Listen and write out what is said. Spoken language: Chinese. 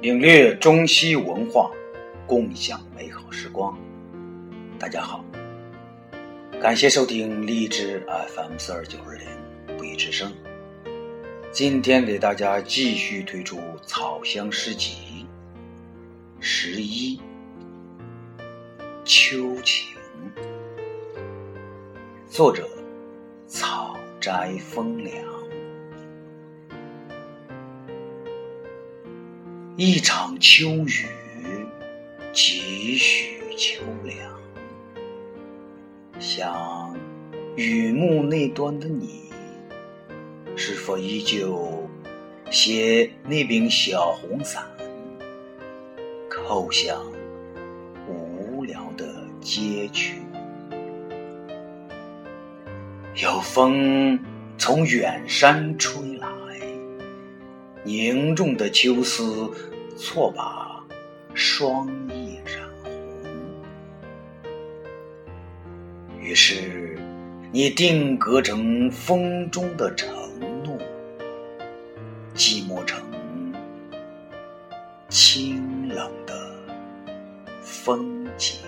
领略中西文化，共享美好时光。大家好，感谢收听荔枝 FM 四二九二零不一之声。今天给大家继续推出草香诗集十一秋情，作者草斋风凉。一场秋雨，几许秋凉。想雨幕那端的你，是否依旧携那柄小红伞，叩响无聊的街区？有风从远山吹来。凝重的秋思，错把双翼染红。于是，你定格成风中的承诺，寂寞成清冷的风景。